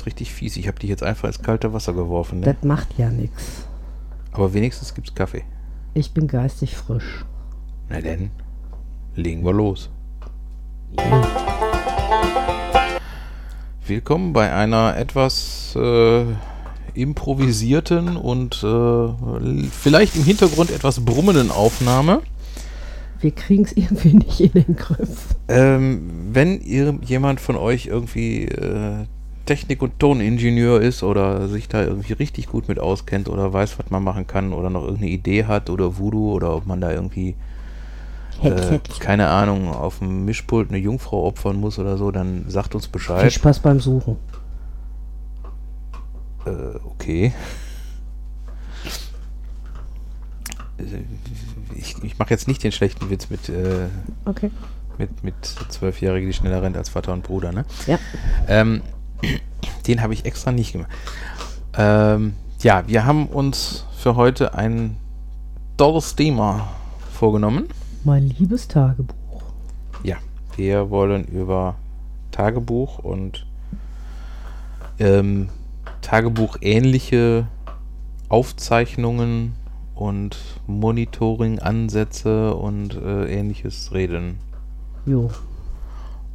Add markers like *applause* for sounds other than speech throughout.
Jetzt richtig fies. Ich habe dich jetzt einfach ins kalte Wasser geworfen. Ne? Das macht ja nichts. Aber wenigstens gibt's Kaffee. Ich bin geistig frisch. Na denn, legen wir los. Willkommen bei einer etwas äh, improvisierten und äh, vielleicht im Hintergrund etwas brummenden Aufnahme. Wir kriegen es irgendwie *laughs* nicht in den Griff. Ähm, wenn ihr, jemand von euch irgendwie äh, Technik- und Toningenieur ist oder sich da irgendwie richtig gut mit auskennt oder weiß, was man machen kann oder noch irgendeine Idee hat oder Voodoo oder ob man da irgendwie äh, keine Ahnung, auf dem Mischpult eine Jungfrau opfern muss oder so, dann sagt uns Viel Bescheid. Spaß beim Suchen. Äh, okay. Ich, ich mache jetzt nicht den schlechten Witz mit, äh, Okay. mit, mit Zwölfjährigen, die schneller rennt als Vater und Bruder, ne? Ja. Ähm, den habe ich extra nicht gemacht. Ähm, ja, wir haben uns für heute ein tolles Thema vorgenommen. Mein liebes Tagebuch. Ja, wir wollen über Tagebuch und ähm, Tagebuch-ähnliche Aufzeichnungen und Monitoring-Ansätze und äh, ähnliches reden. Jo.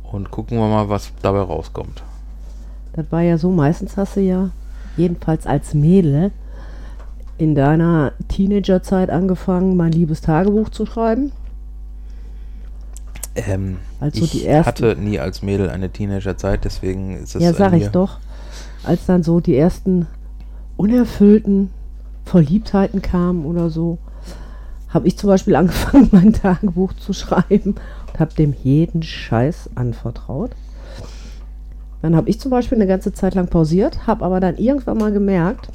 Und gucken wir mal, was dabei rauskommt. Das war ja so, meistens hast du ja, jedenfalls als Mädel, in deiner Teenagerzeit angefangen, mein liebes Tagebuch zu schreiben. Ähm, Also ich hatte nie als Mädel eine Teenagerzeit, deswegen ist es ja, sag ich doch. Als dann so die ersten unerfüllten Verliebtheiten kamen oder so, habe ich zum Beispiel *laughs* angefangen, mein Tagebuch zu schreiben und habe dem jeden Scheiß anvertraut. Dann habe ich zum Beispiel eine ganze Zeit lang pausiert, habe aber dann irgendwann mal gemerkt,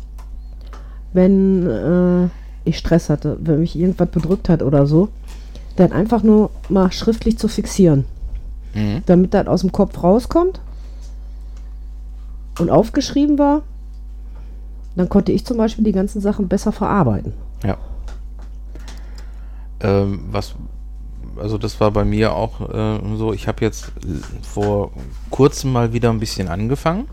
wenn äh, ich Stress hatte, wenn mich irgendwas bedrückt hat oder so, dann einfach nur mal schriftlich zu fixieren Mhm. damit das aus dem Kopf rauskommt und aufgeschrieben war, dann konnte ich zum Beispiel die ganzen Sachen besser verarbeiten. Ja. Ähm, was, also das war bei mir auch äh, so, ich habe jetzt vor kurzem mal wieder ein bisschen angefangen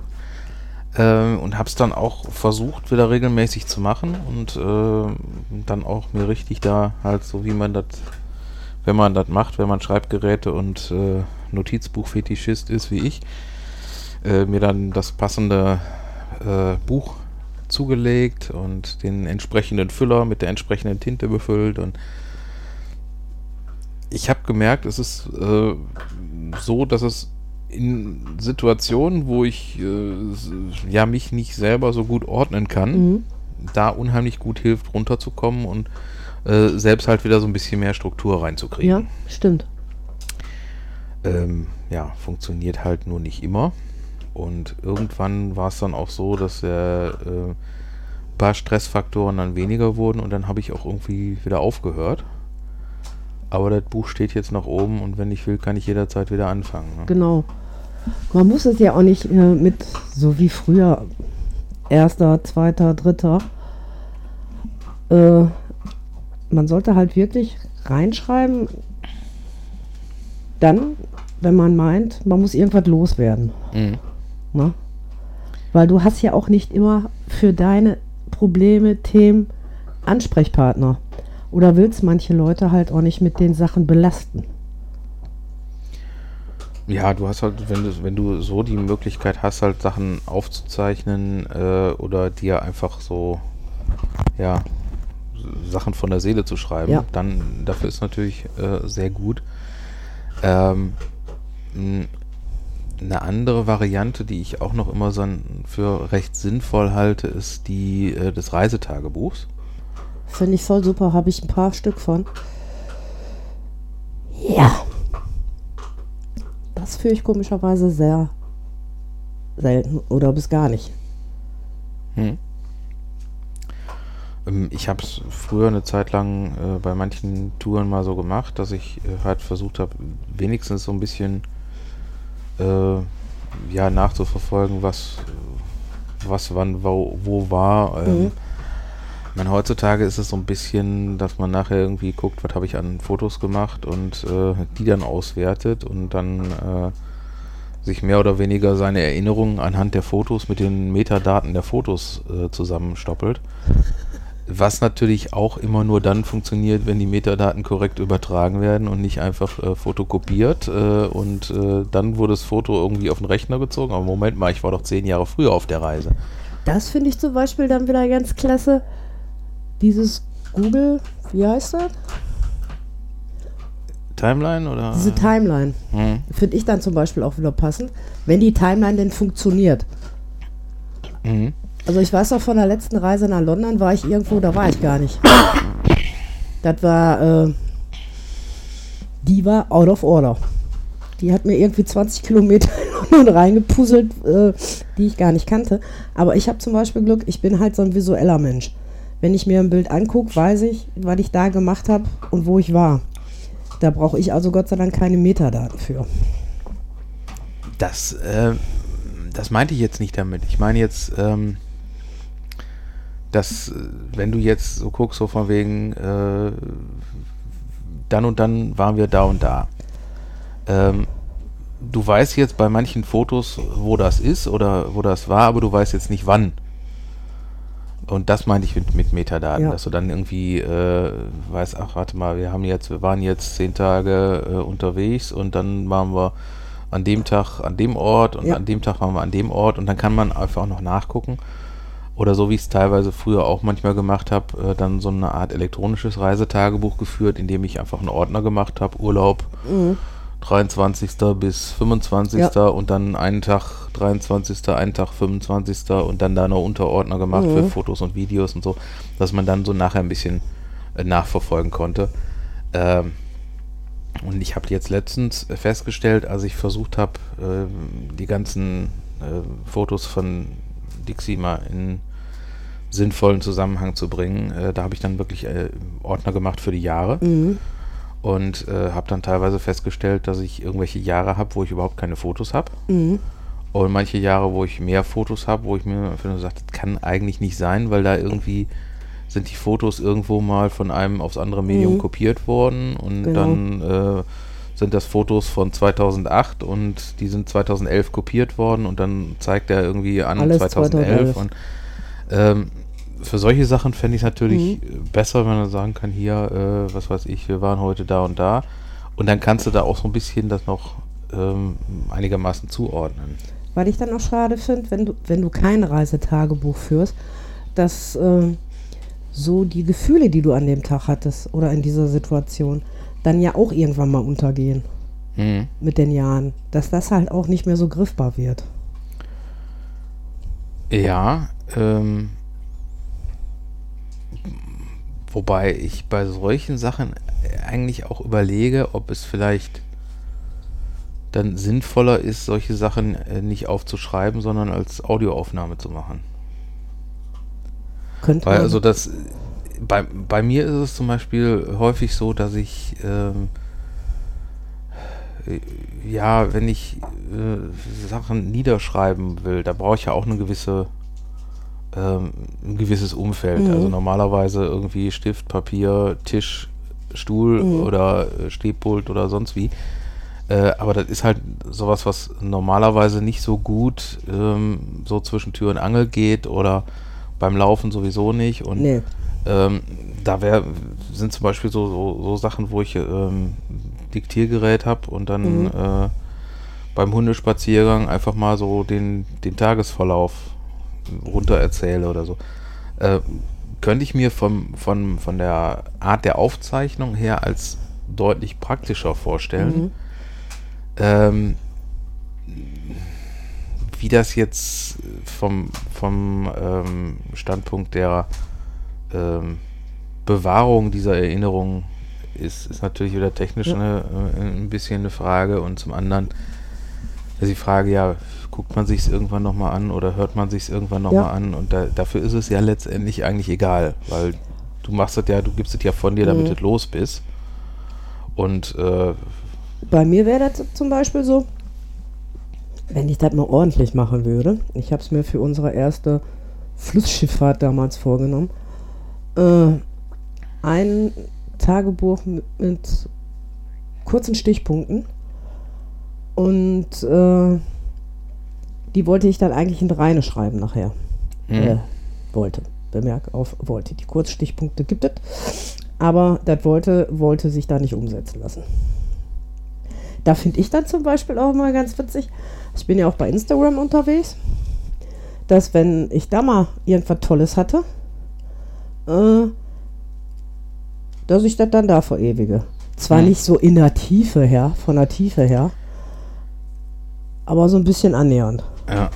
äh, und habe es dann auch versucht, wieder regelmäßig zu machen und äh, dann auch mir richtig da halt so, wie man das, wenn man das macht, wenn man Schreibgeräte und äh, Notizbuch-Fetischist ist wie ich, äh, mir dann das passende äh, Buch zugelegt und den entsprechenden Füller mit der entsprechenden Tinte befüllt und ich habe gemerkt, es ist äh, so, dass es in Situationen, wo ich äh, ja mich nicht selber so gut ordnen kann, Mhm. da unheimlich gut hilft, runterzukommen und äh, selbst halt wieder so ein bisschen mehr Struktur reinzukriegen. Ja, stimmt. Ähm, ja, funktioniert halt nur nicht immer. Und irgendwann war es dann auch so, dass der äh, paar Stressfaktoren dann weniger wurden und dann habe ich auch irgendwie wieder aufgehört. Aber das Buch steht jetzt noch oben und wenn ich will, kann ich jederzeit wieder anfangen. Ne? Genau. Man muss es ja auch nicht äh, mit, so wie früher, erster, zweiter, dritter. Äh, man sollte halt wirklich reinschreiben, dann, wenn man meint, man muss irgendwas loswerden. Mhm. Ne? Weil du hast ja auch nicht immer für deine Probleme, Themen Ansprechpartner. Oder willst manche Leute halt auch nicht mit den Sachen belasten. Ja, du hast halt, wenn du, wenn du so die Möglichkeit hast, halt Sachen aufzuzeichnen äh, oder dir einfach so, ja, Sachen von der Seele zu schreiben, Ja. dann dafür ist natürlich äh, sehr gut. Ähm, eine andere Variante, die ich auch noch immer so für recht sinnvoll halte, ist die äh, des Reisetagebuchs. Finde ich voll super, habe ich ein paar Stück von. Ja. Das führe ich komischerweise sehr selten oder bis gar nicht. Hm. Ähm, Ich habe es früher eine Zeit lang äh, bei manchen Touren mal so gemacht, dass ich äh, halt versucht habe, wenigstens so ein bisschen äh, ja, nachzuverfolgen, was, was wann wo, wo war. Ähm, Mhm. Meine, heutzutage ist es so ein bisschen, dass man nachher irgendwie guckt, was habe ich an Fotos gemacht und äh, die dann auswertet und dann äh, sich mehr oder weniger seine Erinnerungen anhand der Fotos mit den Metadaten der Fotos äh, zusammenstoppelt. Was natürlich auch immer nur dann funktioniert, wenn die Metadaten korrekt übertragen werden und nicht einfach äh, fotokopiert äh, und äh, dann wurde das Foto irgendwie auf den Rechner gezogen. Aber Moment mal, ich war doch zehn Jahre früher auf der Reise. Das finde ich zum Beispiel dann wieder ganz klasse. Dieses Google, wie heißt das? Timeline oder? Diese Timeline. Hm. Finde ich dann zum Beispiel auch wieder passend, wenn die Timeline denn funktioniert. Mhm. Also ich weiß auch von der letzten Reise nach London war ich irgendwo, da war ich gar nicht. Das war, äh, die war out of order. Die hat mir irgendwie 20 Kilometer London reingepuzzelt, äh, die ich gar nicht kannte. Aber ich habe zum Beispiel Glück, ich bin halt so ein visueller Mensch. Wenn ich mir ein Bild angucke, weiß ich, was ich da gemacht habe und wo ich war. Da brauche ich also Gott sei Dank keine Metadaten für. Das, äh, das meinte ich jetzt nicht damit. Ich meine jetzt, ähm, dass, äh, wenn du jetzt so guckst, so von wegen, äh, dann und dann waren wir da und da. Ähm, du weißt jetzt bei manchen Fotos, wo das ist oder wo das war, aber du weißt jetzt nicht wann. Und das meinte ich mit, mit Metadaten, Ja. dass du dann irgendwie äh, weißt, ach warte mal, wir haben jetzt, wir waren jetzt zehn Tage äh, unterwegs und dann waren wir an dem Tag an dem Ort und Ja. an dem Tag waren wir an dem Ort und dann kann man einfach auch noch nachgucken. Oder so wie ich es teilweise früher auch manchmal gemacht habe, äh, dann so eine Art elektronisches Reisetagebuch geführt, in dem ich einfach einen Ordner gemacht habe, Urlaub, Mhm. 23. bis 25. Ja. und dann einen Tag 23., einen Tag 25. und dann da noch Unterordner gemacht für Mhm. Fotos und Videos und so, dass man dann so nachher ein bisschen äh, nachverfolgen konnte. Ähm, und ich habe jetzt letztens festgestellt, als ich versucht habe, ähm, die ganzen äh, Fotos von Dixie mal in sinnvollen Zusammenhang zu bringen, äh, da habe ich dann wirklich äh, Ordner gemacht für die Jahre Mhm. Und äh, habe dann teilweise festgestellt, dass ich irgendwelche Jahre habe, wo ich überhaupt keine Fotos habe. Mhm. Und manche Jahre, wo ich mehr Fotos habe, wo ich mir einfach nur sage, das kann eigentlich nicht sein, weil da irgendwie sind die Fotos irgendwo mal von einem aufs andere Medium Mhm. kopiert worden und Genau. dann äh, sind das Fotos von 2008 und die sind 2011 kopiert worden und dann zeigt er irgendwie an Alles 2011 2011. und ähm, für solche Sachen fände ich es natürlich äh, besser, wenn man sagen kann, hier, äh, was weiß ich, wir waren heute da und da und dann kannst du da auch so ein bisschen das noch ähm, einigermaßen zuordnen. Weil ich dann auch schade finde, wenn du, wenn du kein Reisetagebuch führst, dass ähm, so die Gefühle, die du an dem Tag hattest oder in dieser Situation, dann ja auch irgendwann mal untergehen Mhm. mit den Jahren. Dass das halt auch nicht mehr so griffbar wird. Ja, ähm, wobei ich bei solchen Sachen eigentlich auch überlege, ob es vielleicht dann sinnvoller ist, solche Sachen äh, nicht aufzuschreiben, sondern als Audioaufnahme zu machen. Könnte Weil man, also das bei, bei mir ist es zum Beispiel häufig so, dass ich ähm, äh, ja, wenn ich äh, Sachen niederschreiben will, da brauche ich ja auch eine gewisse ähm, ein gewisses Umfeld. Mhm. Also normalerweise irgendwie Stift, Papier, Tisch, Stuhl Mhm. oder äh, Stehpult oder sonst wie. Äh, aber das ist halt sowas, was normalerweise nicht so gut ähm, so zwischen Tür und Angel geht oder beim Laufen sowieso nicht. Und nee. ähm, da wär, sind zum Beispiel so, so, so Sachen, wo ich ähm, Diktiergerät habe und dann Mhm. äh, beim Hundespaziergang einfach mal so den, den Tagesverlauf runter erzähle oder so. Äh, könnte ich mir vom, von, von der Art der Aufzeichnung her als deutlich praktischer vorstellen. Mhm. Ähm, wie das jetzt vom, vom ähm, Standpunkt der ähm, Bewahrung dieser Erinnerung ist, ist natürlich wieder technisch Ja. eine, äh, ein bisschen eine Frage und zum anderen ist die Frage, ja, guckt man sich es irgendwann nochmal an oder hört man sich es irgendwann nochmal Ja. an und da, dafür ist es ja letztendlich eigentlich egal, weil du machst es ja, du gibst es ja von dir, damit Mhm. es los bist und äh, Bei mir wäre das zum Beispiel so, wenn ich das mal ordentlich machen würde. Ich habe es mir für unsere erste Flussschifffahrt damals vorgenommen. Äh, ein Tagebuch mit, mit kurzen Stichpunkten und äh, die wollte ich dann eigentlich in Reine schreiben nachher. Mhm. Äh, wollte. Bemerk auf wollte. Die Kurzstichpunkte gibt es. Aber das wollte, wollte sich da nicht umsetzen lassen. Da finde ich dann zum Beispiel auch mal ganz witzig. Ich bin ja auch bei Instagram unterwegs, dass wenn ich da mal irgendwas Tolles hatte, äh, dass ich das dann da verewige. Zwar Mhm. nicht so in der Tiefe her, von der Tiefe her, aber so ein bisschen annähernd. Ja.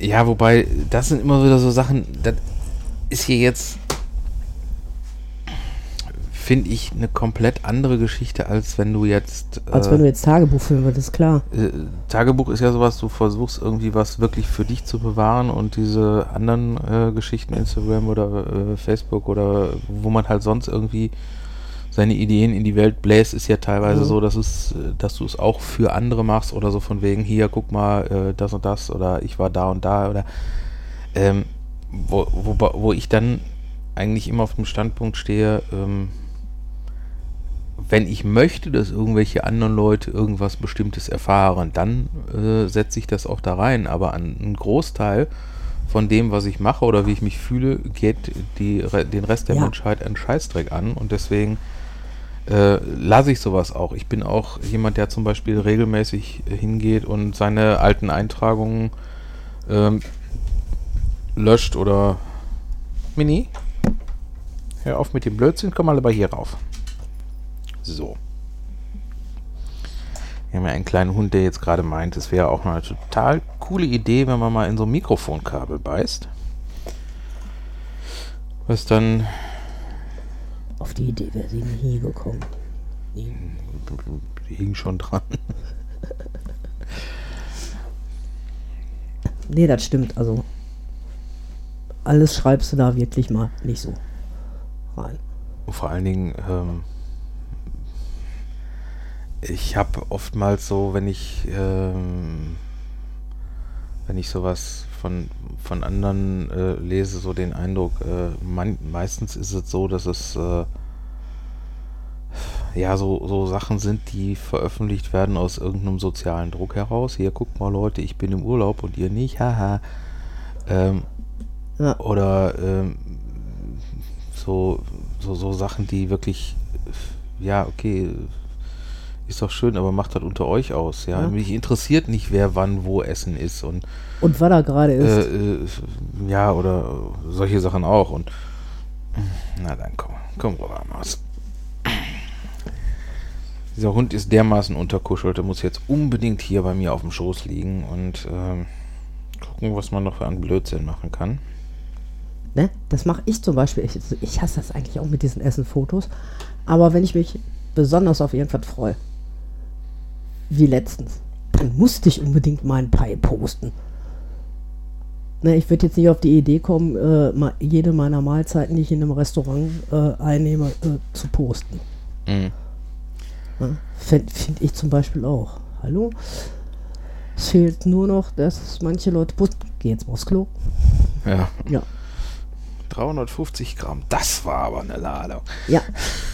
Ja, wobei, das sind immer wieder so Sachen, das ist hier jetzt, finde ich, eine komplett andere Geschichte, als wenn du jetzt. Als äh, wenn du jetzt Tagebuch führen würdest, klar. äh, Tagebuch ist ja sowas, du versuchst irgendwie was wirklich für dich zu bewahren und diese anderen äh, Geschichten, Instagram oder äh, Facebook oder wo man halt sonst irgendwie seine Ideen in die Welt bläst, ist ja teilweise Mhm. so, dass es, äh, dass du es auch für andere machst oder so von wegen, hier, guck mal, äh, das und das oder ich war da und da oder ähm, wo, wo, wo ich dann eigentlich immer auf dem Standpunkt stehe, ähm, wenn ich möchte, dass irgendwelche anderen Leute irgendwas Bestimmtes erfahren, dann äh, setze ich das auch da rein. Aber an einen Großteil von dem, was ich mache oder wie ich mich fühle, geht die, den Rest der Ja. Menschheit einen Scheißdreck an. Und deswegen äh, lasse ich sowas auch. Ich bin auch jemand, der zum Beispiel regelmäßig hingeht und seine alten Eintragungen ähm, löscht oder Mini. Hör auf mit dem Blödsinn, komm mal aber hier rauf. So. Wir haben ja einen kleinen Hund, der jetzt gerade meint, es wäre auch mal eine total coole Idee, wenn man mal in so ein Mikrofonkabel beißt. Was dann Auf die Idee wäre sie nie gekommen. Nie. die hing schon dran. Nee, das stimmt. Also alles schreibst du da wirklich mal nicht so rein. Und vor allen Dingen, ähm, ich habe oftmals so, wenn ich, ähm, wenn ich sowas von, von anderen äh, lese, so den Eindruck, äh, man, meistens ist es so, dass es äh, ja so, so Sachen sind, die veröffentlicht werden aus irgendeinem sozialen Druck heraus. Hier, guckt mal Leute, ich bin im Urlaub und ihr nicht, haha. Ähm, Ja. oder ähm, so, so, so Sachen, die wirklich, ja, okay, ist doch schön, aber macht das unter euch aus, ja. Ja. Mich interessiert nicht, wer wann wo essen ist und Und was da gerade ist. äh, äh, ja, oder solche Sachen auch und na dann komm, komm rüber, Maus. Dieser Hund ist dermaßen unterkuschelt, der muss jetzt unbedingt hier bei mir auf dem Schoß liegen und ähm, gucken, was man noch für einen Blödsinn machen kann. Ne? Das mache ich zum Beispiel. Ich, ich hasse das eigentlich auch mit diesen Essen-Fotos. Aber wenn ich mich besonders auf irgendwas freue, wie letztens, dann musste ich unbedingt meinen Pie posten. Ne, ich würde jetzt nicht auf die Idee kommen, äh, ma- jede meiner Mahlzeiten, die ich in einem Restaurant äh, einnehme, äh, zu posten. Mhm. Ne? Finde find ich zum Beispiel auch. Hallo? Es fehlt nur noch, dass manche Leute posten. Geh jetzt mal aufs Klo. Ja. Ja. 350 Gramm, das war aber eine Ladung. Ja.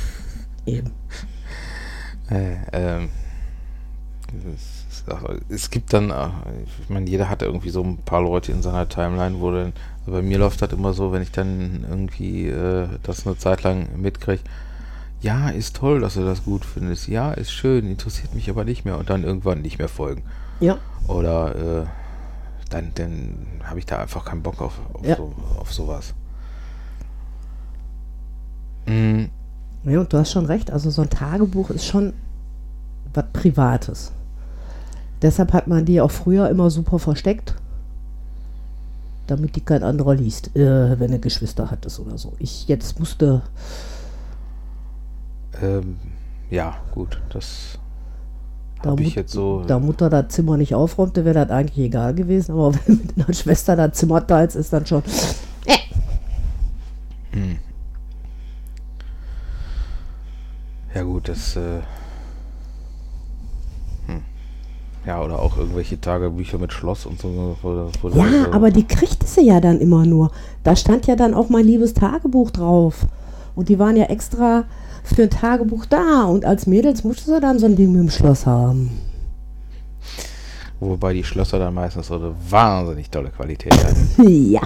*laughs* Eben. Äh, ähm, es, gibt dann, äh, ich meine, jeder hat irgendwie so ein paar Leute in seiner Timeline, wo dann, also bei mir läuft das immer so, wenn ich dann irgendwie äh, das eine Zeit lang mitkriege, ja, ist toll, dass du das gut findest, ja, ist schön, interessiert mich aber nicht mehr und dann irgendwann nicht mehr folgen. Ja. Oder äh, dann, dann habe ich da einfach keinen Bock auf, auf, Ja. so, auf sowas. Mm, Ja, und du hast schon recht. Also so ein Tagebuch ist schon was Privates. Deshalb hat man die auch früher immer super versteckt, damit die kein anderer liest, äh, wenn er Geschwister hattest oder so. Ich jetzt musste, ähm, ja, gut, das da, habe ich jetzt so. da Mutter das Zimmer nicht aufräumte, wäre das eigentlich egal gewesen. Aber *laughs* wenn mit einer Schwester das Zimmer teilst, ist dann schon. Hm. Ja gut, das äh, hm. Ja oder auch irgendwelche Tagebücher mit Schloss und so. Wo, wo Ja, so- aber die kriegte sie ja dann immer nur. Da stand ja dann auch mein liebes Tagebuch drauf. Und die waren ja extra für ein Tagebuch da. Und als Mädels musste sie dann so ein Ding mit dem Schloss haben. Wobei die Schlösser dann meistens so eine wahnsinnig tolle Qualität hatten. *laughs* Ja,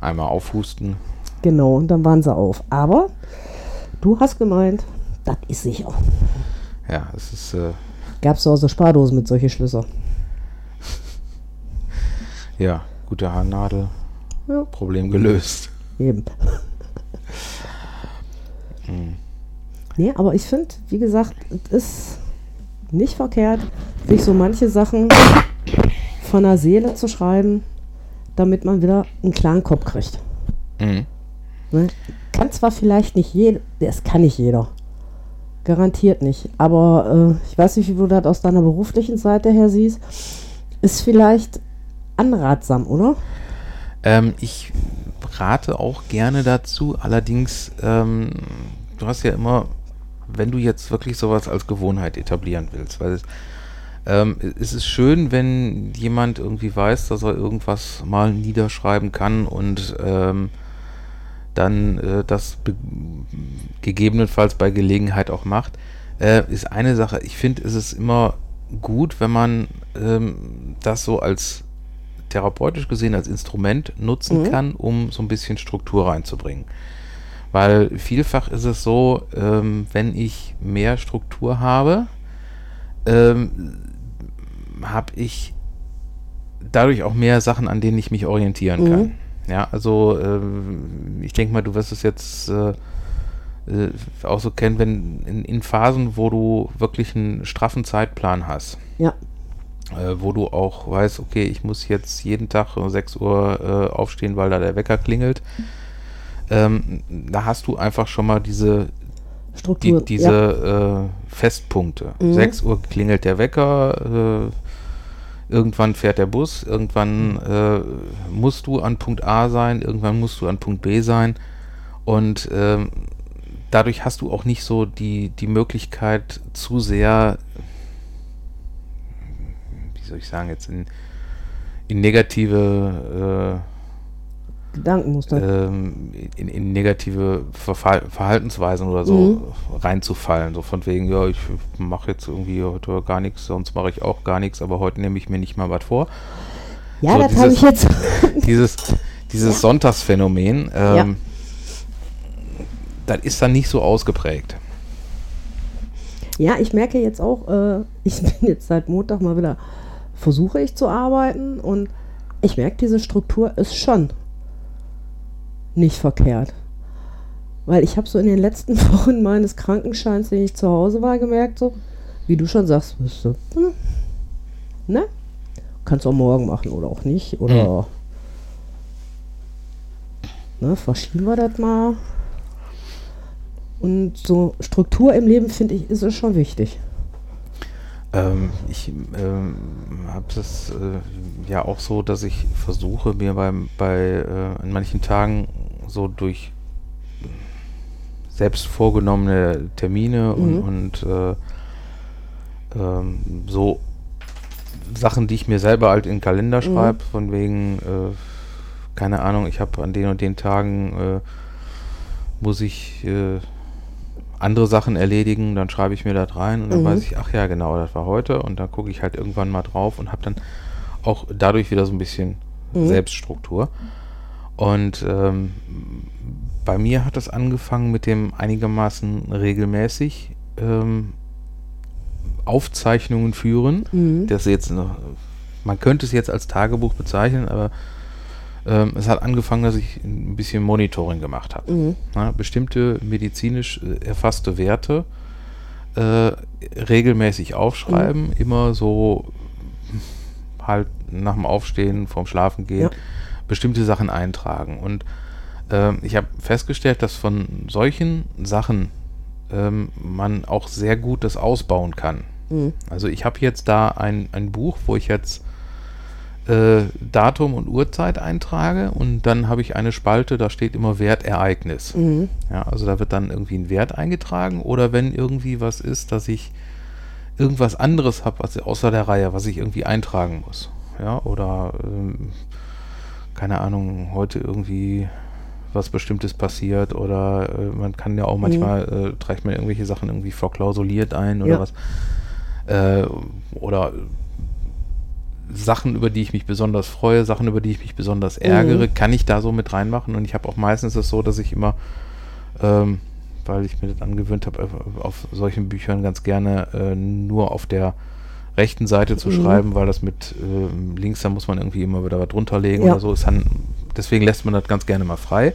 Einmal aufhusten. genau, und dann waren sie auf. Aber du hast gemeint, das ist sicher. Ja, es ist, äh, Gab es so Spardosen mit solchen Schlösser. ja, gute Haarnadel. Ja. Problem gelöst. Eben. Hm. Nee, aber ich finde, wie gesagt, es ist nicht verkehrt, sich so manche Sachen von der Seele zu schreiben, damit man wieder einen klaren Kopf kriegt. Mhm. Ne? Kann zwar vielleicht nicht jeder, das kann nicht jeder. Garantiert nicht. Aber äh, ich weiß nicht, wie du das aus deiner beruflichen Seite her siehst. Ist vielleicht anratsam, oder? Ähm, ich rate auch gerne dazu, allerdings, ähm, du hast ja immer, wenn du jetzt wirklich sowas als Gewohnheit etablieren willst, weil es, ähm, es ist schön, wenn jemand irgendwie weiß, dass er irgendwas mal niederschreiben kann und ähm, dann äh, das be- gegebenenfalls bei Gelegenheit auch macht, äh, ist eine Sache. Ich finde, es ist immer gut, wenn man ähm, das so als therapeutisch gesehen als Instrument nutzen Mhm. kann, um so ein bisschen Struktur reinzubringen. Weil vielfach ist es so, ähm, wenn ich mehr Struktur habe, ähm, habe ich dadurch auch mehr Sachen, an denen ich mich orientieren Mhm. kann. Ja, also ähm, ich denke mal, du wirst es jetzt äh, äh, auch so kennen, wenn in, in Phasen, wo du wirklich einen straffen Zeitplan hast, Ja. äh, wo du auch weißt, okay, ich muss jetzt jeden Tag um 6 Uhr äh, aufstehen, weil da der Wecker klingelt. Ähm, da hast du einfach schon mal diese, die, Struktur. diese äh, Festpunkte. Mhm. 6 Uhr klingelt der Wecker, äh, irgendwann fährt der Bus, irgendwann äh, musst du an Punkt A sein, irgendwann musst du an Punkt B sein. Und ähm, dadurch hast du auch nicht so die, die Möglichkeit zu sehr, wie soll ich sagen, jetzt in, in negative ja. Gedankenmuster. ähm, in, in negative Verfall Verhaltensweisen oder so Mhm. reinzufallen. So von wegen, ja, ich mache jetzt irgendwie heute gar nichts, sonst mache ich auch gar nichts, aber heute nehme ich mir nicht mal was vor. ja, so das habe ich jetzt. *laughs* Dieses, dieses Sonntagsphänomen, ähm, das ist dann nicht so ausgeprägt. Ja, ich merke jetzt auch, äh, ich *laughs* bin jetzt seit Montag mal wieder, versuche ich zu arbeiten und ich merke, diese Struktur ist schon nicht verkehrt. Weil ich habe so in den letzten *laughs* Wochen meines Krankenscheins, den ich zu Hause war, gemerkt, so, wie du schon sagst, bist du, hm, ne? Kannst auch morgen machen oder auch nicht. Oder ne, verschieben wir das mal. Und so Struktur im Leben, finde ich, ist es schon wichtig. Ähm, ich ähm, habe das äh, ja auch so, dass ich versuche, mir beim, bei äh, an manchen Tagen so durch selbst vorgenommene Termine und, Mhm. und äh, ähm, so Sachen, die ich mir selber halt in den Kalender Mhm. schreibe, von wegen, äh, keine Ahnung, ich habe an den und den Tagen äh, muss ich äh, andere Sachen erledigen, dann schreibe ich mir das rein und dann Mhm. weiß ich, ach ja, genau, das war heute und dann gucke ich halt irgendwann mal drauf und habe dann auch dadurch wieder so ein bisschen Mhm. Selbststruktur. Und ähm, bei mir hat das angefangen mit dem einigermaßen regelmäßig ähm, Aufzeichnungen führen. Mhm. Das jetzt noch, man könnte es jetzt als Tagebuch bezeichnen, aber ähm, es hat angefangen, dass ich ein bisschen Monitoring gemacht habe. Mhm. Na, bestimmte medizinisch äh, erfasste Werte äh, regelmäßig aufschreiben, Mhm. immer so halt nach dem Aufstehen, vorm Schlafen gehen, Ja. Bestimmte Sachen eintragen. Und ähm, ich habe festgestellt, dass von solchen Sachen ähm, man auch sehr gut das ausbauen kann. Mhm. Also ich habe jetzt da ein, ein Buch, wo ich jetzt äh, Datum und Uhrzeit eintrage und dann habe ich eine Spalte, da steht immer Wertereignis. Mhm. Ja, also da wird dann irgendwie ein Wert eingetragen oder wenn irgendwie was ist, dass ich irgendwas anderes habe, was außer der Reihe, was ich irgendwie eintragen muss. Ja, oder ähm, keine Ahnung, heute irgendwie was Bestimmtes passiert oder äh, man kann ja auch manchmal, äh, trägt man irgendwelche Sachen irgendwie verklausuliert ein oder Ja. was. Äh, oder Sachen, über die ich mich besonders freue, Sachen, über die ich mich besonders ärgere, Mhm. kann ich da so mit reinmachen. Und ich habe auch meistens es so, dass ich immer, ähm, weil ich mir das angewöhnt habe, auf, auf solchen Büchern ganz gerne äh, nur auf der rechten Seite zu Mhm. schreiben, weil das mit ähm, links, da muss man irgendwie immer wieder was drunterlegen Ja. oder so. Ist dann, deswegen lässt man das ganz gerne mal frei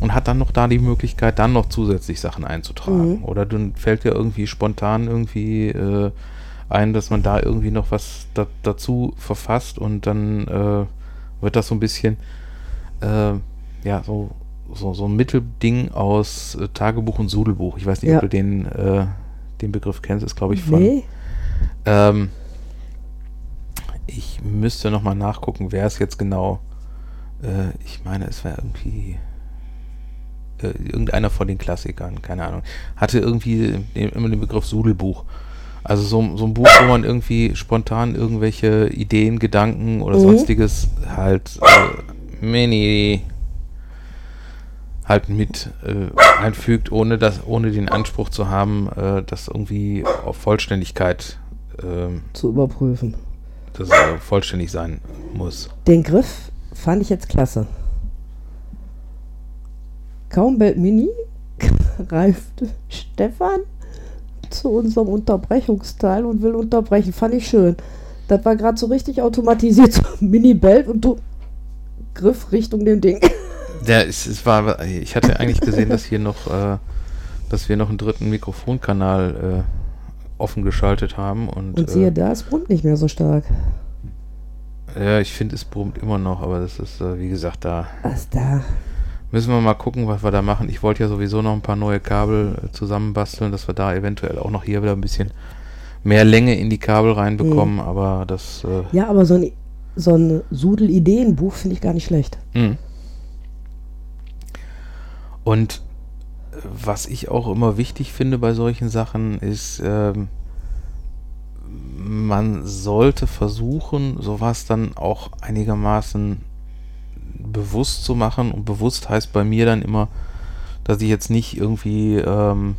und hat dann noch da die Möglichkeit, dann noch zusätzlich Sachen einzutragen. Mhm. Oder dann fällt dir irgendwie spontan irgendwie äh, ein, dass man da irgendwie noch was da, dazu verfasst und dann äh, wird das so ein bisschen äh, ja so, so, so ein Mittelding aus äh, Tagebuch und Sudelbuch. Ich weiß nicht, Ja. ob du den, äh, den Begriff kennst, ist glaube ich von Nee, ähm, ich müsste noch mal nachgucken, wer es jetzt genau. Äh, ich meine, es war irgendwie äh, irgendeiner von den Klassikern, keine Ahnung. Hatte irgendwie immer den Begriff Sudelbuch. Also so, so ein Buch, wo man irgendwie spontan irgendwelche Ideen, Gedanken oder Mhm. sonstiges halt äh, mini halt mit äh, einfügt, ohne das, ohne den Anspruch zu haben, äh, dass irgendwie auf Vollständigkeit ähm, zu überprüfen. dass er vollständig sein muss. Den Griff fand ich jetzt klasse. Kaum bellt Mini, *laughs* greift Stefan zu unserem Unterbrechungsteil und will unterbrechen. Fand ich schön. Das war gerade so richtig automatisiert. So *laughs* Mini bellt und du Griff Richtung dem Ding. *laughs* Der, es, es war, ich hatte eigentlich gesehen, dass hier noch, äh, dass wir noch einen dritten Mikrofonkanal äh, offen geschaltet haben und, Und siehe äh, da, es brummt nicht mehr so stark. ja, ich finde, es brummt immer noch, aber das ist, äh, wie gesagt, da Was da? müssen wir mal gucken, was wir da machen. Ich wollte ja sowieso noch ein paar neue Kabel äh, zusammenbasteln, dass wir da eventuell auch noch hier wieder ein bisschen mehr Länge in die Kabel reinbekommen, aber das, äh, Ja, aber so ein, so ein Sudel-Ideenbuch finde ich gar nicht schlecht. Mhm. Und was ich auch immer wichtig finde bei solchen Sachen ist, ähm, man sollte versuchen, sowas dann auch einigermaßen bewusst zu machen. Und bewusst heißt bei mir dann immer, dass ich jetzt nicht irgendwie ähm,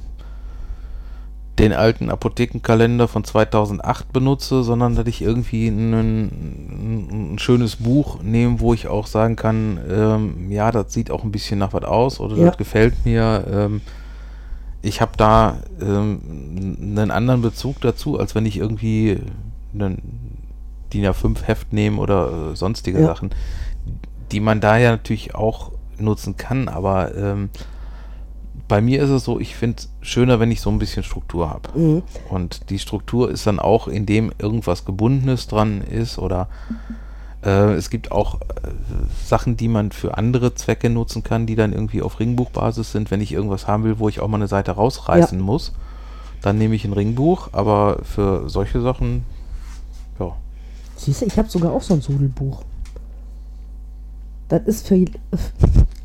den alten Apothekenkalender von 2008 benutze, sondern dass ich irgendwie ein, ein schönes Buch nehme, wo ich auch sagen kann, ähm, ja, das sieht auch ein bisschen nach was aus oder Ja. das gefällt mir. Ähm, ich habe da ähm, einen anderen Bezug dazu, als wenn ich irgendwie einen DIN A5 Heft nehme oder äh, sonstige Ja. Sachen, die man da ja natürlich auch nutzen kann, aber ähm, bei mir ist es so, ich finde es schöner, wenn ich so ein bisschen Struktur habe. Mhm. Und die Struktur ist dann auch, indem irgendwas Gebundenes dran ist oder äh, es gibt auch äh, Sachen, die man für andere Zwecke nutzen kann, die dann irgendwie auf Ringbuchbasis sind. Wenn ich irgendwas haben will, wo ich auch mal eine Seite rausreißen muss, dann nehme ich ein Ringbuch, aber für solche Sachen, ja. Siehst du, ich habe sogar auch so ein Sudelbuch. Das ist für,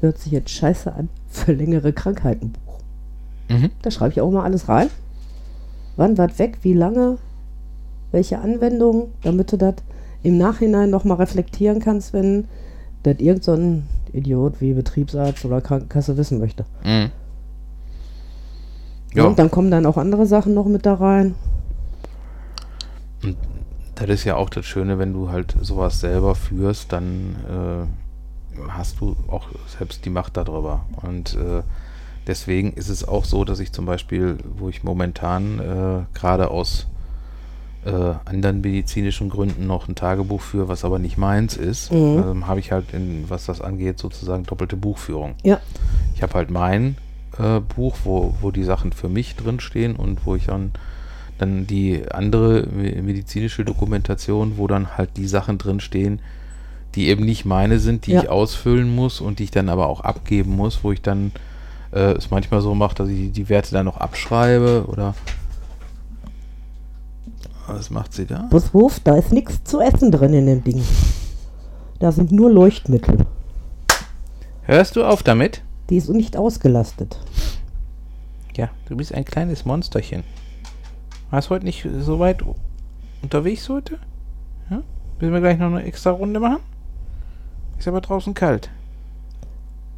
hört sich jetzt scheiße an, für längere Krankheiten Buch. Mhm. Da schreibe ich auch mal alles rein. Wann was weg, wie lange, welche Anwendungen, damit du das im Nachhinein nochmal reflektieren kannst, wenn das irgend so Idiot wie Betriebsarzt oder Krankenkasse wissen möchte. Mhm. Ja. Und dann kommen dann auch andere Sachen noch mit da rein. das ist ja auch das Schöne, wenn du halt sowas selber führst, dann äh, hast du auch selbst die Macht darüber. Und äh, deswegen ist es auch so, dass ich zum Beispiel, wo ich momentan äh, gerade aus äh, anderen medizinischen Gründen noch ein Tagebuch führe, was aber nicht meins ist, Mhm. ähm, habe ich halt, in, was das angeht, sozusagen doppelte Buchführung. Ja. Ich habe halt mein äh, Buch, wo, wo die Sachen für mich drinstehen und wo ich dann, dann die andere me- medizinische Dokumentation, wo dann halt die Sachen drinstehen, die eben nicht meine sind, die Ja. ich ausfüllen muss und die ich dann aber auch abgeben muss, wo ich dann äh, es manchmal so mache, dass ich die Werte dann noch abschreibe oder was macht sie da? Bus Wurf, da ist nichts zu essen drin in dem Ding. Da sind nur Leuchtmittel. Hörst du auf damit? Die ist nicht ausgelastet. Ja, du bist ein kleines Monsterchen. Warst heute nicht so weit unterwegs heute? Ja? Müssen wir gleich noch eine extra Runde machen? Ist aber draußen kalt.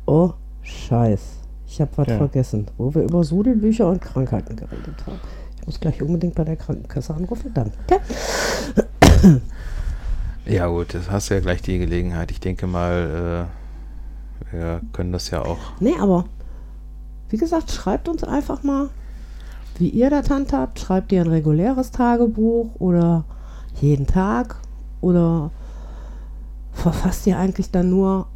Oh, Scheiß. Ich habe was Ja. vergessen, wo wir über Sudelbücher und Krankheiten geredet haben. Ich muss gleich unbedingt bei der Krankenkasse anrufen. Danke. Ja gut, das hast du ja gleich die Gelegenheit. Ich denke mal, äh, wir können das ja auch. Nee, aber wie gesagt, schreibt uns einfach mal, wie ihr das handhabt. Schreibt ihr ein reguläres Tagebuch oder jeden Tag oder verfasst ihr eigentlich dann nur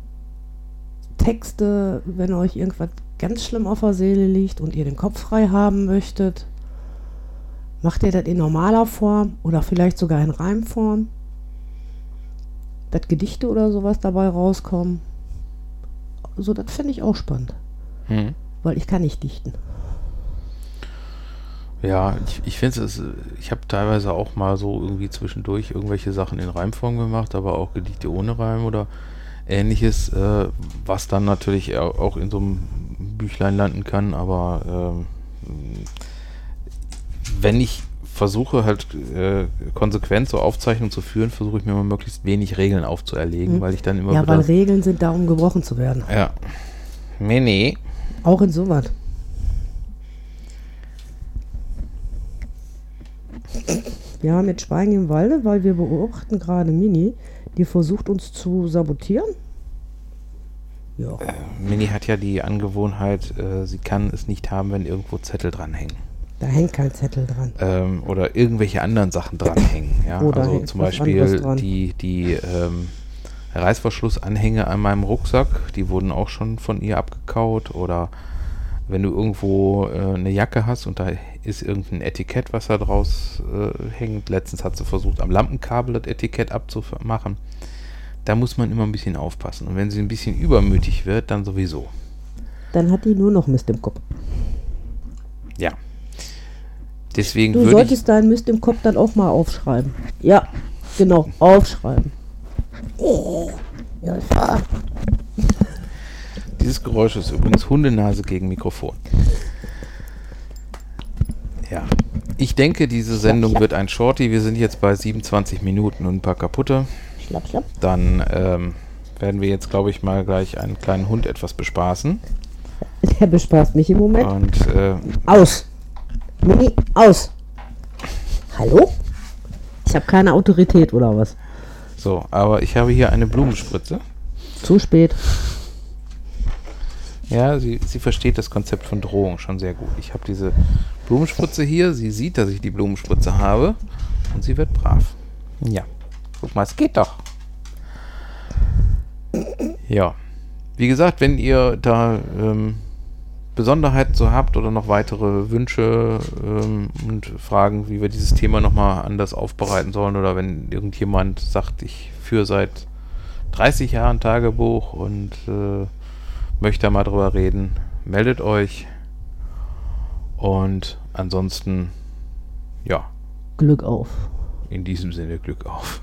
Texte, wenn euch irgendwas ganz schlimm auf der Seele liegt und ihr den Kopf frei haben möchtet? Macht ihr das in normaler Form oder vielleicht sogar in Reimform? Dass Gedichte oder sowas dabei rauskommen? So, das finde ich auch spannend. Hm. Weil ich kann nicht dichten. Ja, ich, ich finde es, ich habe teilweise auch mal so irgendwie zwischendurch irgendwelche Sachen in Reimform gemacht, aber auch Gedichte ohne Reim oder ähnliches, äh, was dann natürlich auch in so einem Büchlein landen kann, aber ähm, wenn ich versuche halt äh, konsequent so Aufzeichnungen zu führen, versuche ich mir mal möglichst wenig Regeln aufzuerlegen, Mhm. weil ich dann immer Ja, weil. Regeln sind da, um gebrochen zu werden. Ja. Nee, nee. Auch in sowas. Wir haben jetzt Schweigen im Walde, weil wir beobachten gerade Mini, die versucht uns zu sabotieren. Ja, Mini hat ja die Angewohnheit, äh, sie kann es nicht haben, wenn irgendwo Zettel dranhängen. da hängt kein Zettel dran. Ähm, oder irgendwelche anderen Sachen dranhängen. Ja? *laughs* Da also zum Beispiel die, die ähm, Reißverschlussanhänge an meinem Rucksack, die wurden auch schon von ihr abgekaut. Oder wenn du irgendwo äh, eine Jacke hast und da ist irgendein Etikett, was da draus äh, hängt. Letztens hat sie versucht, am Lampenkabel das Etikett abzumachen. Da muss man immer ein bisschen aufpassen. Und wenn sie ein bisschen übermütig wird, dann sowieso. Dann hat die nur noch Mist im Kopf. Ja. Deswegen Du würde ich solltest deinen Mist im Kopf dann auch mal aufschreiben. Ja, genau, aufschreiben. Dieses Geräusch ist übrigens Hundenase gegen Mikrofon. Ja. Ich denke, diese Sendung wird ein Shorty. Wir sind jetzt bei 27 Minuten und ein paar kaputte. Schlapp, schlapp. Dann ähm, werden wir jetzt, glaube ich, mal gleich einen kleinen Hund etwas bespaßen. *laughs* Der bespaßt mich im Moment. Und äh, Aus. Mini, aus. Hallo? Ich habe keine Autorität oder was? so, aber ich habe hier eine Blumenspritze. Zu spät. Ja, sie, sie versteht das Konzept von Drohung schon sehr gut. Ich habe diese Blumenspritze hier. Sie sieht, dass ich die Blumenspritze habe. Und sie wird brav. Ja. Guck mal, es geht doch. Ja. Wie gesagt, wenn ihr da ähm, Besonderheiten so habt oder noch weitere Wünsche ähm, und Fragen, wie wir dieses Thema nochmal anders aufbereiten sollen oder wenn irgendjemand sagt, ich führe seit 30 Jahren Tagebuch und äh, möchte da mal drüber reden, meldet euch. Und ansonsten, ja, Glück auf. in diesem Sinne Glück auf.